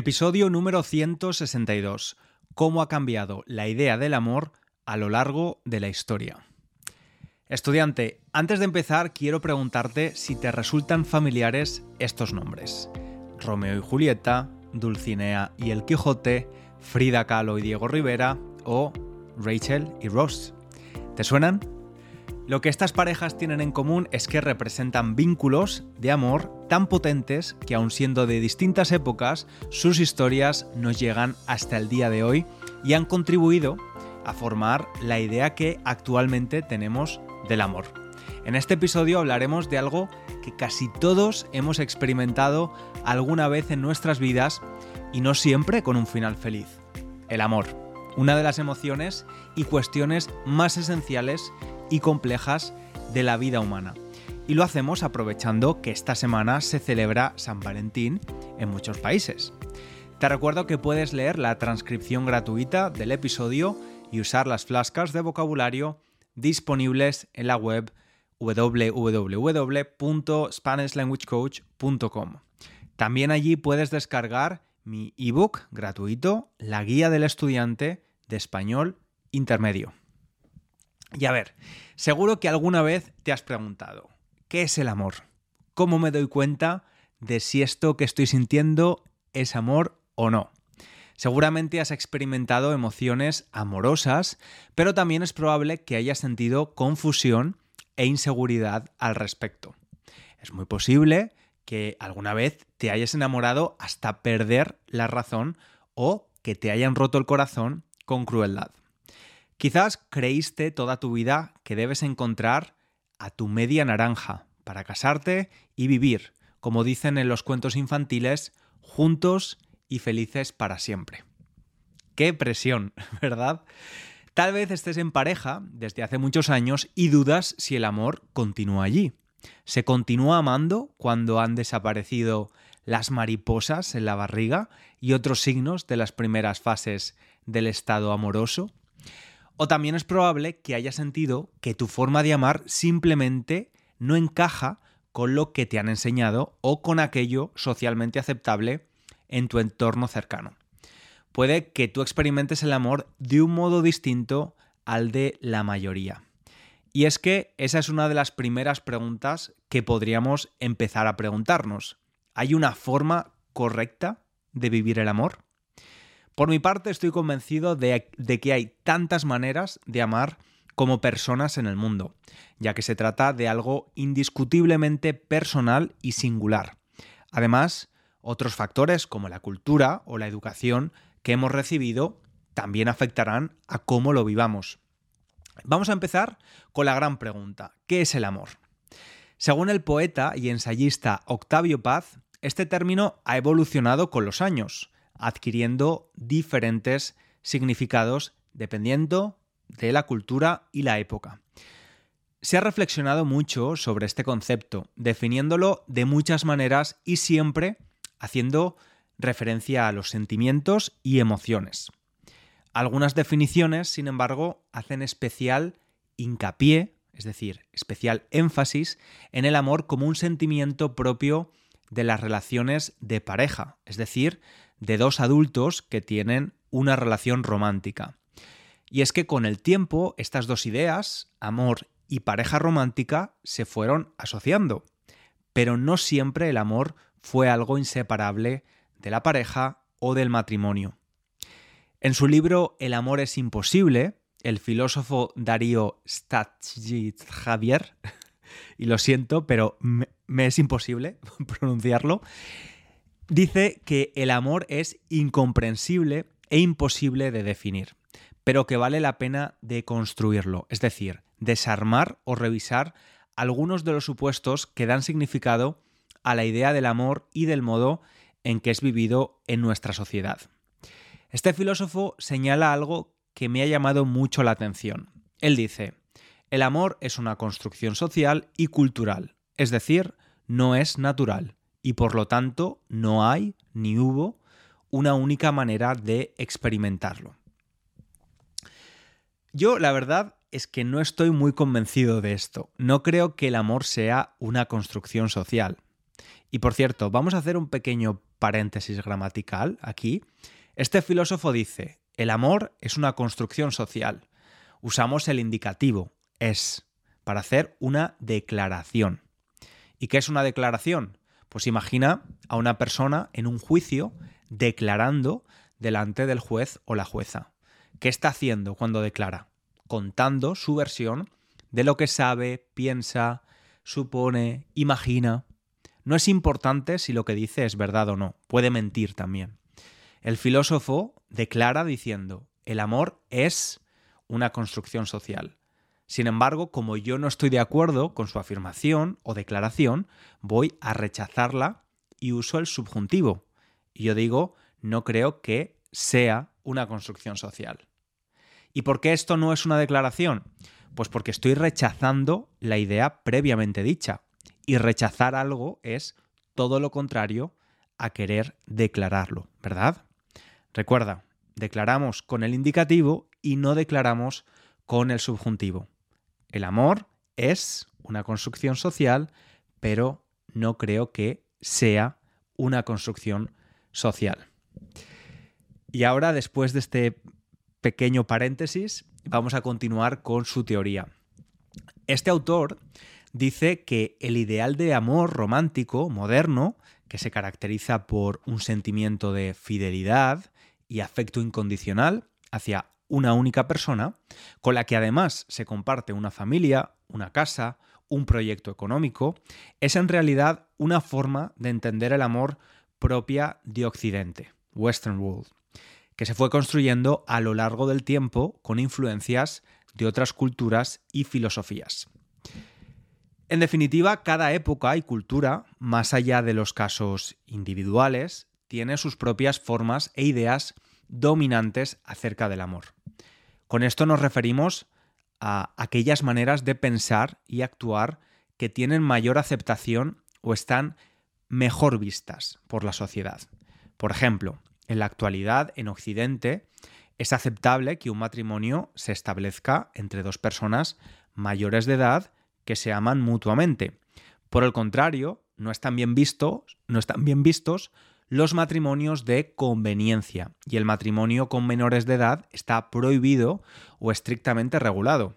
Episodio número 162. ¿Cómo ha cambiado la idea del amor a lo largo de la historia? Estudiante, antes de empezar quiero preguntarte si te resultan familiares estos nombres. Romeo y Julieta, Dulcinea y el Quijote, Frida Kahlo y Diego Rivera o Rachel y Ross. ¿Te suenan? Lo que estas parejas tienen en común es que representan vínculos de amor tan potentes que aun siendo de distintas épocas, sus historias nos llegan hasta el día de hoy y han contribuido a formar la idea que actualmente tenemos del amor. En este episodio hablaremos de algo que casi todos hemos experimentado alguna vez en nuestras vidas y no siempre con un final feliz. El amor, una de las emociones y cuestiones más esenciales y complejas de la vida humana. Y lo hacemos aprovechando que esta semana se celebra San Valentín en muchos países. Te recuerdo que puedes leer la transcripción gratuita del episodio y usar las flascas de vocabulario disponibles en la web www.spanishlanguagecoach.com. También allí puedes descargar mi ebook gratuito, La Guía del Estudiante de Español Intermedio. Y a ver, seguro que alguna vez te has preguntado, ¿qué es el amor? ¿Cómo me doy cuenta de si esto que estoy sintiendo es amor o no? Seguramente has experimentado emociones amorosas, pero también es probable que hayas sentido confusión e inseguridad al respecto. Es muy posible que alguna vez te hayas enamorado hasta perder la razón o que te hayan roto el corazón con crueldad. Quizás creíste toda tu vida que debes encontrar a tu media naranja para casarte y vivir, como dicen en los cuentos infantiles, juntos y felices para siempre. Qué presión, ¿verdad? Tal vez estés en pareja desde hace muchos años y dudas si el amor continúa allí. ¿Se continúa amando cuando han desaparecido las mariposas en la barriga y otros signos de las primeras fases del estado amoroso? O también es probable que hayas sentido que tu forma de amar simplemente no encaja con lo que te han enseñado o con aquello socialmente aceptable en tu entorno cercano. Puede que tú experimentes el amor de un modo distinto al de la mayoría. Y es que esa es una de las primeras preguntas que podríamos empezar a preguntarnos. ¿Hay una forma correcta de vivir el amor? Por mi parte, estoy convencido de, que hay tantas maneras de amar como personas en el mundo, ya que se trata de algo indiscutiblemente personal y singular. Además, otros factores como la cultura o la educación que hemos recibido también afectarán a cómo lo vivamos. Vamos a empezar con la gran pregunta, ¿qué es el amor? Según el poeta y ensayista Octavio Paz, este término ha evolucionado con los años adquiriendo diferentes significados dependiendo de la cultura y la época. Se ha reflexionado mucho sobre este concepto, definiéndolo de muchas maneras y siempre haciendo referencia a los sentimientos y emociones. Algunas definiciones, sin embargo, hacen especial hincapié, es decir, especial énfasis en el amor como un sentimiento propio de las relaciones de pareja, es decir, de dos adultos que tienen una relación romántica. Y es que con el tiempo estas dos ideas, amor y pareja romántica, se fueron asociando. Pero no siempre el amor fue algo inseparable de la pareja o del matrimonio. En su libro El amor es imposible, el filósofo Darío Javier, y lo siento, pero me es imposible pronunciarlo, dice que el amor es incomprensible e imposible de definir, pero que vale la pena de construirlo, es decir, desarmar o revisar algunos de los supuestos que dan significado a la idea del amor y del modo en que es vivido en nuestra sociedad. Este filósofo señala algo que me ha llamado mucho la atención. Él dice, el amor es una construcción social y cultural, es decir, no es natural y por lo tanto no hay ni hubo una única manera de experimentarlo. Yo la verdad es que no estoy muy convencido de esto. No creo que el amor sea una construcción social. Y por cierto, vamos a hacer un pequeño paréntesis gramatical aquí. Este filósofo dice, el amor es una construcción social. Usamos el indicativo, es, para hacer una declaración. ¿Y qué es una declaración? Pues imagina a una persona en un juicio declarando delante del juez o la jueza. ¿Qué está haciendo cuando declara? Contando su versión de lo que sabe, piensa, supone, imagina. No es importante si lo que dice es verdad o no, puede mentir también. El filósofo declara diciendo, el amor es una construcción social. Sin embargo, como yo no estoy de acuerdo con su afirmación o declaración, voy a rechazarla y uso el subjuntivo. Y yo digo, no creo que sea una construcción social. ¿Y por qué esto no es una declaración? Pues porque estoy rechazando la idea previamente dicha. Y rechazar algo es todo lo contrario a querer declararlo, ¿verdad? Recuerda, declaramos con el indicativo y no declaramos con el subjuntivo. El amor es una construcción social, pero no creo que sea una construcción social. Y ahora, después de este pequeño paréntesis, vamos a continuar con su teoría. Este autor dice que el ideal de amor romántico moderno, que se caracteriza por un sentimiento de fidelidad y afecto incondicional hacia una única persona, con la que además se comparte una familia, una casa, un proyecto económico, es en realidad una forma de entender el amor propia de Occidente, Western World, que se fue construyendo a lo largo del tiempo con influencias de otras culturas y filosofías. En definitiva, cada época y cultura, más allá de los casos individuales, tiene sus propias formas e ideas dominantes acerca del amor. Con esto nos referimos a aquellas maneras de pensar y actuar que tienen mayor aceptación o están mejor vistas por la sociedad. Por ejemplo, en la actualidad, en Occidente, es aceptable que un matrimonio se establezca entre dos personas mayores de edad que se aman mutuamente. Por el contrario, no están bien vistos, los matrimonios de conveniencia y el matrimonio con menores de edad está prohibido o estrictamente regulado.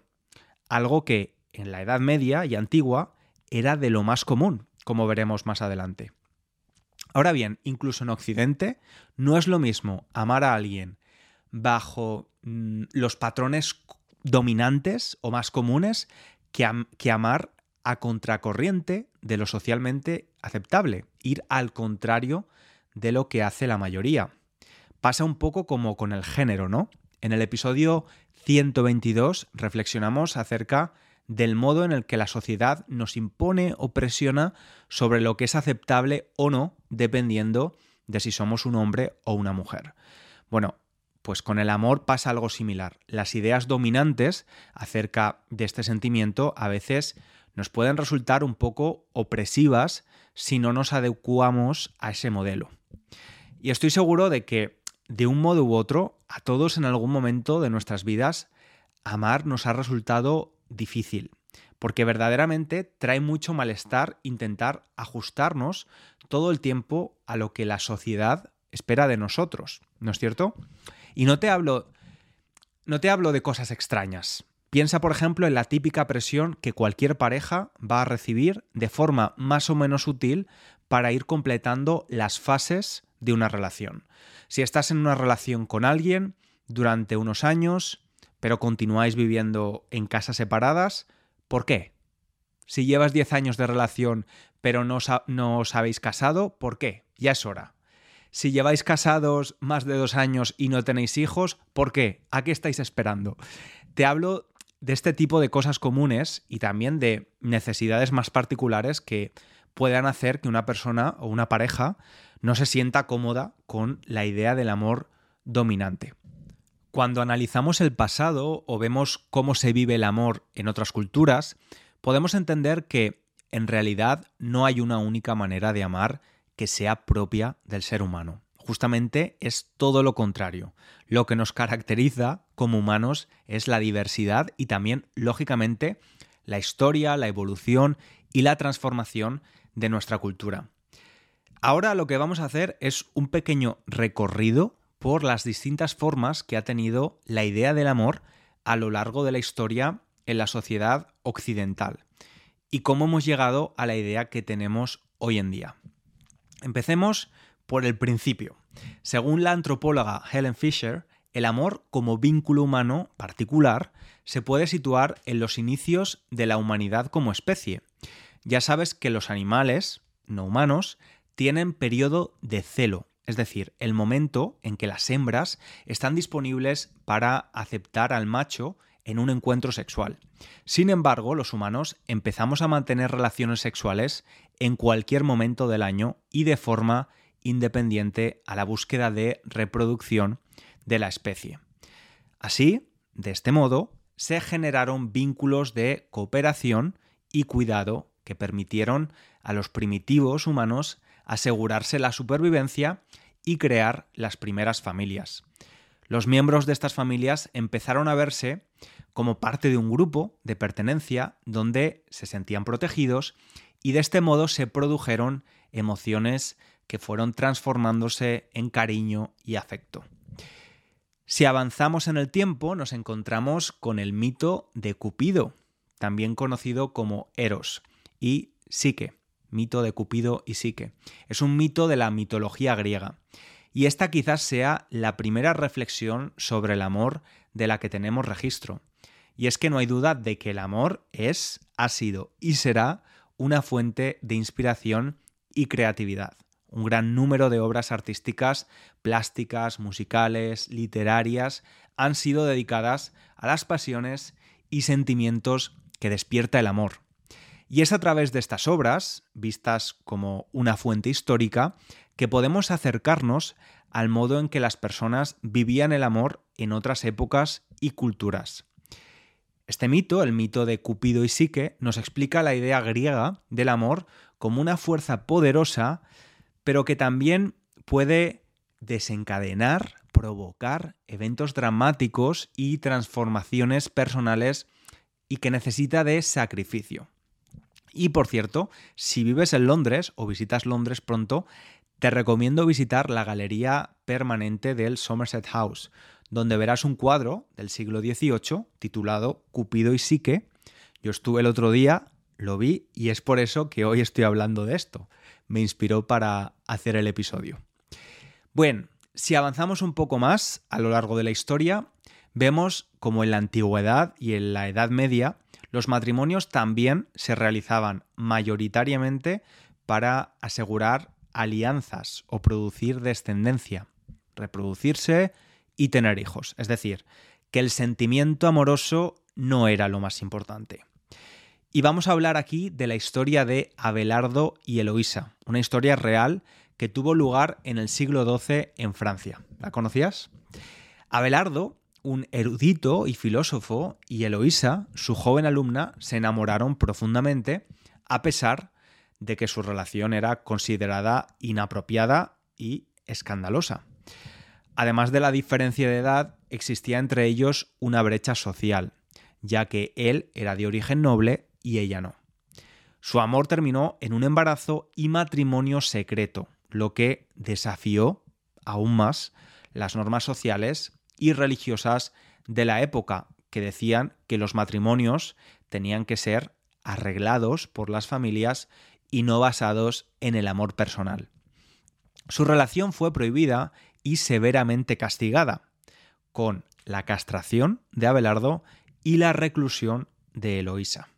Algo que en la Edad Media y antigua era de lo más común, como veremos más adelante. Ahora bien, incluso en Occidente no es lo mismo amar a alguien bajo mm, los patrones dominantes o más comunes que, amar a contracorriente de lo socialmente aceptable, ir al contrario lo que hace la mayoría. Pasa un poco como con el género, ¿no? En el episodio 122 reflexionamos acerca del modo en el que la sociedad nos impone o presiona sobre lo que es aceptable o no, dependiendo de si somos un hombre o una mujer. Bueno, pues con el amor pasa algo similar. Las ideas dominantes acerca de este sentimiento a veces nos pueden resultar un poco opresivas si no nos adecuamos a ese modelo. Y estoy seguro de que, de un modo u otro, a todos en algún momento de nuestras vidas, amar nos ha resultado difícil, porque verdaderamente trae mucho malestar intentar ajustarnos todo el tiempo a lo que la sociedad espera de nosotros, ¿no es cierto? Y no te hablo no te hablo de cosas extrañas. Piensa, por ejemplo, en la típica presión que cualquier pareja va a recibir de forma más o menos útil para ir completando las fases de una relación. Si estás en una relación con alguien durante unos años, pero continuáis viviendo en casas separadas, ¿por qué? Si llevas 10 años de relación pero no os habéis casado, ¿por qué? Ya es hora. Si lleváis casados más de dos años y no tenéis hijos, ¿por qué? ¿A qué estáis esperando? Te hablo de este tipo de cosas comunes y también de necesidades más particulares que puedan hacer que una persona o una pareja no se sienta cómoda con la idea del amor dominante. Cuando analizamos el pasado o vemos cómo se vive el amor en otras culturas, podemos entender que en realidad no hay una única manera de amar que sea propia del ser humano. Justamente es todo lo contrario. Lo que nos caracteriza como humanos es la diversidad y también, lógicamente, la historia, la evolución y la transformación de nuestra cultura. Ahora lo que vamos a hacer es un pequeño recorrido por las distintas formas que ha tenido la idea del amor a lo largo de la historia en la sociedad occidental y cómo hemos llegado a la idea que tenemos hoy en día. Empecemos por el principio. Según la antropóloga Helen Fisher, el amor como vínculo humano particular se puede situar en los inicios de la humanidad como especie. Ya sabes que los animales, no humanos, tienen periodo de celo, es decir, el momento en que las hembras están disponibles para aceptar al macho en un encuentro sexual. Sin embargo, los humanos empezamos a mantener relaciones sexuales en cualquier momento del año y de forma independiente a la búsqueda de reproducción de la especie. Así, de este modo, se generaron vínculos de cooperación y cuidado que permitieron a los primitivos humanos asegurarse la supervivencia y crear las primeras familias. Los miembros de estas familias empezaron a verse como parte de un grupo de pertenencia donde se sentían protegidos y de este modo se produjeron emociones que fueron transformándose en cariño y afecto. Si avanzamos en el tiempo, nos encontramos con el mito de Cupido, también conocido como Eros, y Psique, mito de Cupido y Psique. Es un mito de la mitología griega. Y esta quizás sea la primera reflexión sobre el amor de la que tenemos registro. Y es que no hay duda de que el amor es, ha sido y será una fuente de inspiración y creatividad. Un gran número de obras artísticas, plásticas, musicales, literarias, han sido dedicadas a las pasiones y sentimientos que despierta el amor. Y es a través de estas obras, vistas como una fuente histórica, que podemos acercarnos al modo en que las personas vivían el amor en otras épocas y culturas. Este mito, el mito de Cupido y Psique, nos explica la idea griega del amor como una fuerza poderosa, pero que también puede desencadenar, provocar eventos dramáticos y transformaciones personales y que necesita de sacrificio. Y por cierto, si vives en Londres o visitas Londres pronto, te recomiendo visitar la galería permanente del Somerset House, donde verás un cuadro del siglo XVIII titulado Cupido y Psique. Yo estuve el otro día, lo vi y es por eso que hoy estoy hablando de esto. Me inspiró para hacer el episodio. Bueno, si avanzamos un poco más a lo largo de la historia, vemos como en la antigüedad y en la Edad Media los matrimonios también se realizaban mayoritariamente para asegurar alianzas o producir descendencia, reproducirse y tener hijos. Es decir, que el sentimiento amoroso no era lo más importante. Y vamos a hablar aquí de la historia de Abelardo y Eloísa, una historia real que tuvo lugar en el siglo XII en Francia. ¿La conocías? Abelardo un erudito y filósofo, y Eloísa, su joven alumna, se enamoraron profundamente, a pesar de que su relación era considerada inapropiada y escandalosa. Además de la diferencia de edad, existía entre ellos una brecha social, ya que él era de origen noble y ella no. Su amor terminó en un embarazo y matrimonio secreto, lo que desafió aún más las normas sociales y religiosas de la época, que decían que los matrimonios tenían que ser arreglados por las familias y no basados en el amor personal. Su relación fue prohibida y severamente castigada, con la castración de Abelardo y la reclusión de Eloísa.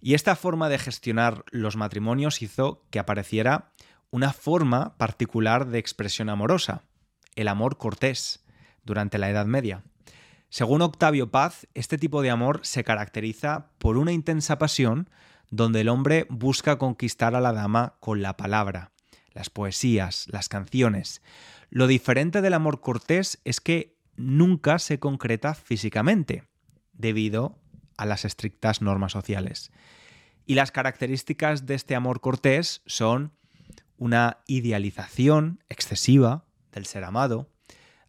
Y esta forma de gestionar los matrimonios hizo que apareciera una forma particular de expresión amorosa, el amor cortés, durante la Edad Media. Según Octavio Paz, este tipo de amor se caracteriza por una intensa pasión donde el hombre busca conquistar a la dama con la palabra, las poesías, las canciones. Lo diferente del amor cortés es que nunca se concreta físicamente, debido a las estrictas normas sociales. Y las características de este amor cortés son una idealización excesiva del ser amado,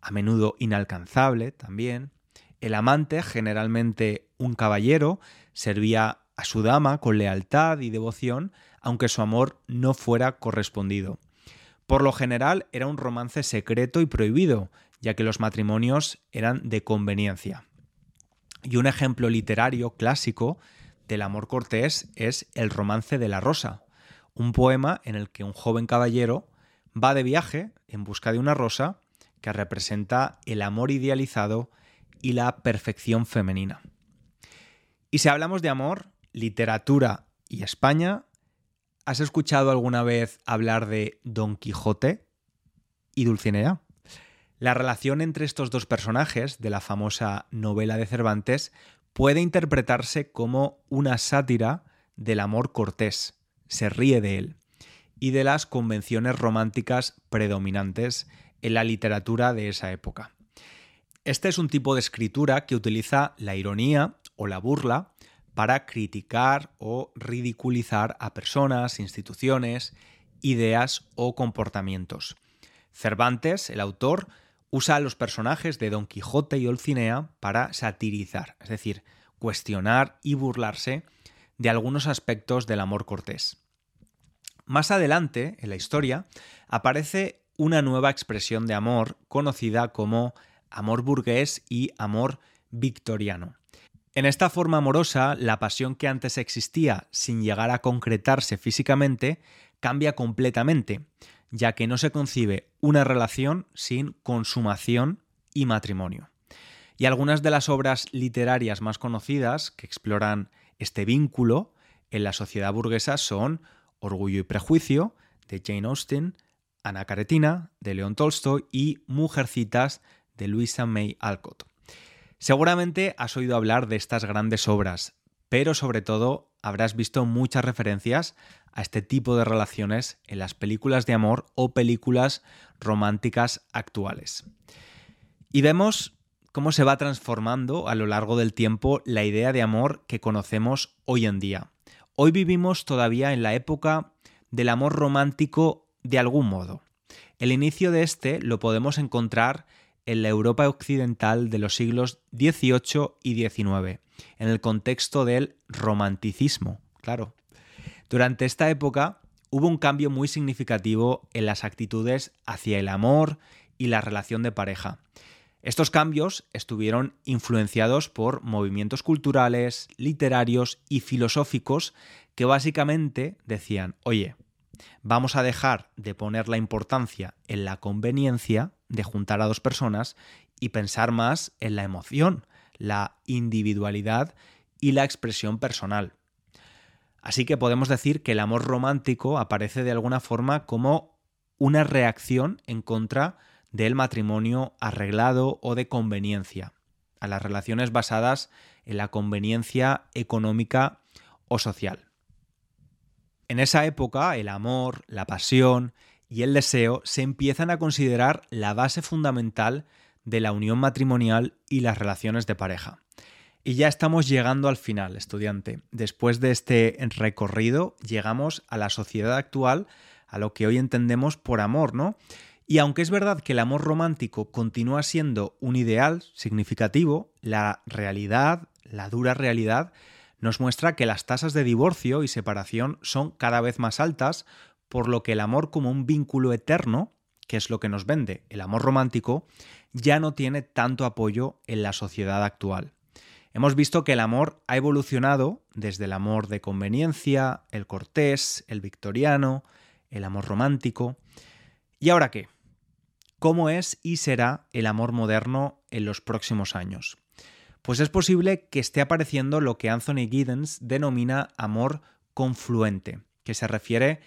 a menudo inalcanzable también. El amante, generalmente un caballero, servía a su dama con lealtad y devoción, aunque su amor no fuera correspondido. Por lo general era un romance secreto y prohibido, ya que los matrimonios eran de conveniencia. Y un ejemplo literario clásico del amor cortés es El romance de la rosa, un poema en el que un joven caballero va de viaje en busca de una rosa que representa el amor idealizado y la perfección femenina. Y si hablamos de amor, literatura y España, ¿has escuchado alguna vez hablar de Don Quijote y Dulcinea? La relación entre estos dos personajes de la famosa novela de Cervantes puede interpretarse como una sátira del amor cortés, se ríe de él, y de las convenciones románticas predominantes en la literatura de esa época. Este es un tipo de escritura que utiliza la ironía o la burla para criticar o ridiculizar a personas, instituciones, ideas o comportamientos. Cervantes, el autor, usa a los personajes de Don Quijote y Olcinea para satirizar, es decir, cuestionar y burlarse de algunos aspectos del amor cortés. Más adelante, en la historia, aparece una nueva expresión de amor conocida como amor burgués y amor victoriano. En esta forma amorosa, la pasión que antes existía sin llegar a concretarse físicamente cambia completamente, ya que no se concibe una relación sin consumación y matrimonio. Y algunas de las obras literarias más conocidas que exploran este vínculo en la sociedad burguesa son Orgullo y Prejuicio, de Jane Austen, Ana Karetina, de León Tolstoy y Mujercitas, de Louisa May Alcott. Seguramente has oído hablar de estas grandes obras, pero sobre todo habrás visto muchas referencias a este tipo de relaciones en las películas de amor o películas románticas actuales. Y vemos cómo se va transformando a lo largo del tiempo la idea de amor que conocemos hoy en día. Hoy vivimos todavía en la época del amor romántico de algún modo. El inicio de este lo podemos encontrar en la Europa occidental de los siglos XVIII y XIX, en el contexto del romanticismo, claro. Durante esta época hubo un cambio muy significativo en las actitudes hacia el amor y la relación de pareja. Estos cambios estuvieron influenciados por movimientos culturales, literarios y filosóficos que básicamente decían, oye, vamos a dejar de poner la importancia en la conveniencia de juntar a dos personas y pensar más en la emoción, la individualidad y la expresión personal. Así que podemos decir que el amor romántico aparece de alguna forma como una reacción en contra del matrimonio arreglado o de conveniencia, a las relaciones basadas en la conveniencia económica o social. En esa época, el amor, la pasión y el deseo se empiezan a considerar la base fundamental de la unión matrimonial y las relaciones de pareja. Y ya estamos llegando al final, estudiante. Después de este recorrido, llegamos a la sociedad actual, a lo que hoy entendemos por amor, ¿no? Y aunque es verdad que el amor romántico continúa siendo un ideal significativo, la realidad, la dura realidad, nos muestra que las tasas de divorcio y separación son cada vez más altas, por lo que el amor como un vínculo eterno, que es lo que nos vende el amor romántico, ya no tiene tanto apoyo en la sociedad actual. Hemos visto que el amor ha evolucionado desde el amor de conveniencia, el cortés, el victoriano, el amor romántico. ¿Y ahora qué? ¿Cómo es y será el amor moderno en los próximos años? Pues es posible que esté apareciendo lo que Anthony Giddens denomina amor confluente, que se refiere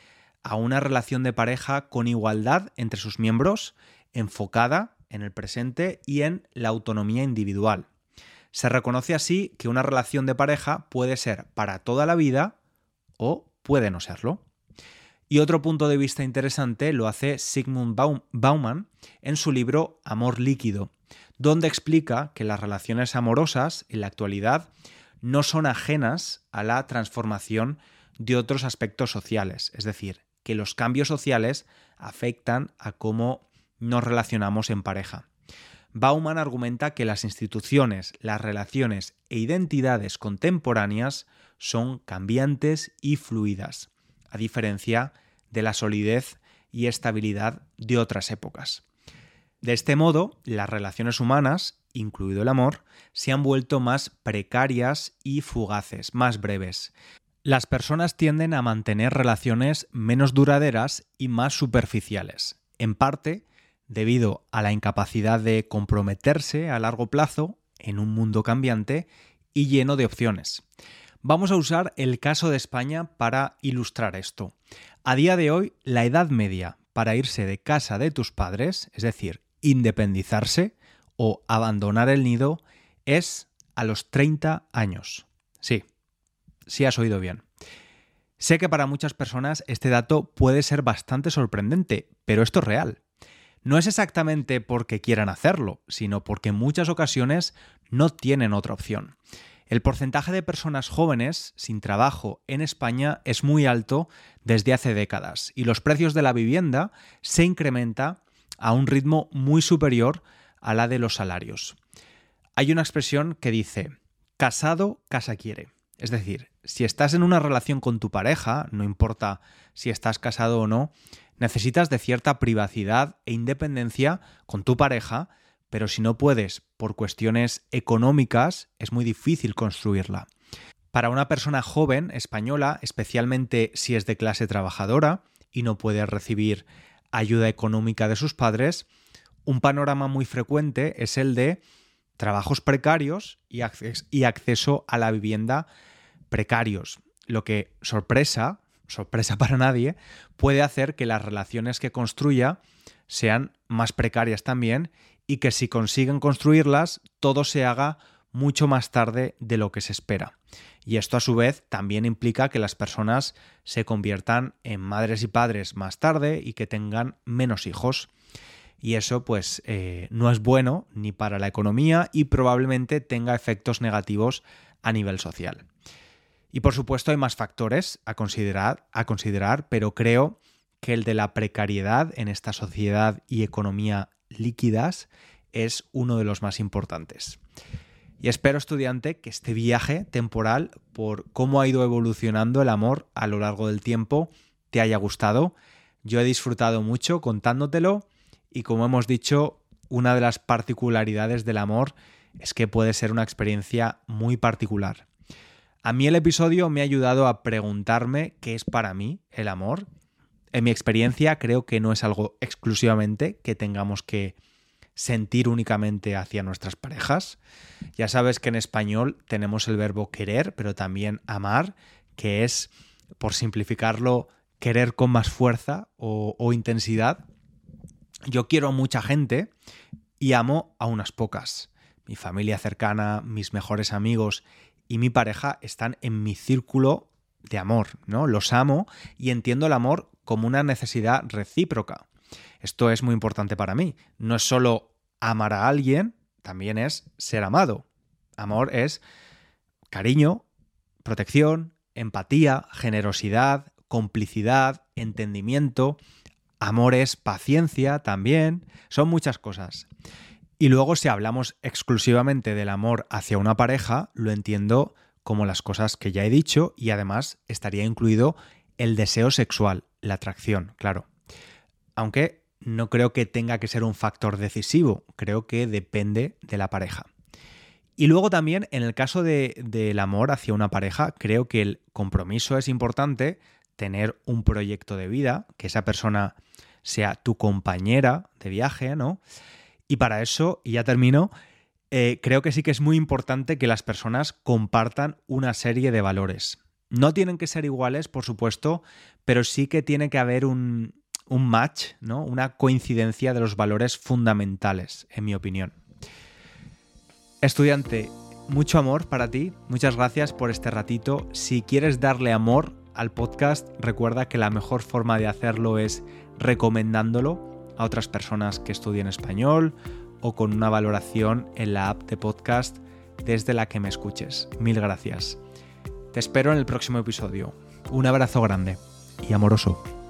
a una relación de pareja con igualdad entre sus miembros, enfocada en el presente y en la autonomía individual. Se reconoce así que una relación de pareja puede ser para toda la vida o puede no serlo. Y otro punto de vista interesante lo hace Sigmund Bauman en su libro Amor líquido, donde explica que las relaciones amorosas en la actualidad no son ajenas a la transformación de otros aspectos sociales, es decir, que los cambios sociales afectan a cómo nos relacionamos en pareja. Bauman argumenta que las instituciones, las relaciones e identidades contemporáneas son cambiantes y fluidas, a diferencia de la solidez y estabilidad de otras épocas. De este modo, las relaciones humanas, incluido el amor, se han vuelto más precarias y fugaces, más breves. Las personas tienden a mantener relaciones menos duraderas y más superficiales, en parte debido a la incapacidad de comprometerse a largo plazo en un mundo cambiante y lleno de opciones. Vamos a usar el caso de España para ilustrar esto. A día de hoy, la edad media para irse de casa de tus padres, es decir, independizarse o abandonar el nido, es a los 30 años. Sí, sí has oído bien. Sé que para muchas personas este dato puede ser bastante sorprendente, pero esto es real. No es exactamente porque quieran hacerlo, sino porque en muchas ocasiones no tienen otra opción. El porcentaje de personas jóvenes sin trabajo en España es muy alto desde hace décadas y los precios de la vivienda se incrementa a un ritmo muy superior a la de los salarios. Hay una expresión que dice, casado, casa quiere. Es decir, si estás en una relación con tu pareja, no importa si estás casado o no, necesitas de cierta privacidad e independencia con tu pareja, pero si no puedes por cuestiones económicas, es muy difícil construirla. Para una persona joven española, especialmente si es de clase trabajadora y no puede recibir ayuda económica de sus padres, un panorama muy frecuente es el de trabajos precarios y, acceso a la vivienda precarios, lo que sorpresa, sorpresa para nadie, puede hacer que las relaciones que construya sean más precarias también y que si consiguen construirlas, todo se haga mucho más tarde de lo que se espera. Y esto a su vez también implica que las personas se conviertan en madres y padres más tarde y que tengan menos hijos. Y eso pues eh, no es bueno ni para la economía y probablemente tenga efectos negativos a nivel social. Y por supuesto hay más factores a considerar, a considerar, pero creo que el de la precariedad en esta sociedad y economía líquidas es uno de los más importantes. Y espero, estudiante, que este viaje temporal por cómo ha ido evolucionando el amor a lo largo del tiempo te haya gustado. Yo he disfrutado mucho contándotelo y como hemos dicho, una de las particularidades del amor es que puede ser una experiencia muy particular. A mí el episodio me ha ayudado a preguntarme qué es para mí el amor. En mi experiencia creo que no es algo exclusivamente que tengamos que sentir únicamente hacia nuestras parejas. Ya sabes que en español tenemos el verbo querer, pero también amar, que es, por simplificarlo, querer con más fuerza o, intensidad. Yo quiero a mucha gente y amo a unas pocas. Mi familia cercana, mis mejores amigos y mi pareja están en mi círculo de amor, ¿no? Los amo y entiendo el amor como una necesidad recíproca. Esto es muy importante para mí. No es solo amar a alguien, también es ser amado. Amor es cariño, protección, empatía, generosidad, complicidad, entendimiento. Amor es paciencia también. Son muchas cosas. Y luego si hablamos exclusivamente del amor hacia una pareja, lo entiendo como las cosas que ya he dicho y además estaría incluido el deseo sexual, la atracción, claro. Aunque no creo que tenga que ser un factor decisivo, creo que depende de la pareja. Y luego también en el caso del amor hacia una pareja, creo que el compromiso es importante, tener un proyecto de vida, que esa persona sea tu compañera de viaje, ¿no? Y para eso, y ya termino, eh, creo que sí que es muy importante que las personas compartan una serie de valores. No tienen que ser iguales, por supuesto, pero sí que tiene que haber un, un match, ¿no? Una coincidencia de los valores fundamentales, en mi opinión. Estudiante, mucho amor para ti. Muchas gracias por este ratito. Si quieres darle amor al podcast, recuerda que la mejor forma de hacerlo es recomendándolo a otras personas que estudien español o con una valoración en la app de podcast desde la que me escuches. Mil gracias. Te espero en el próximo episodio. Un abrazo grande y amoroso.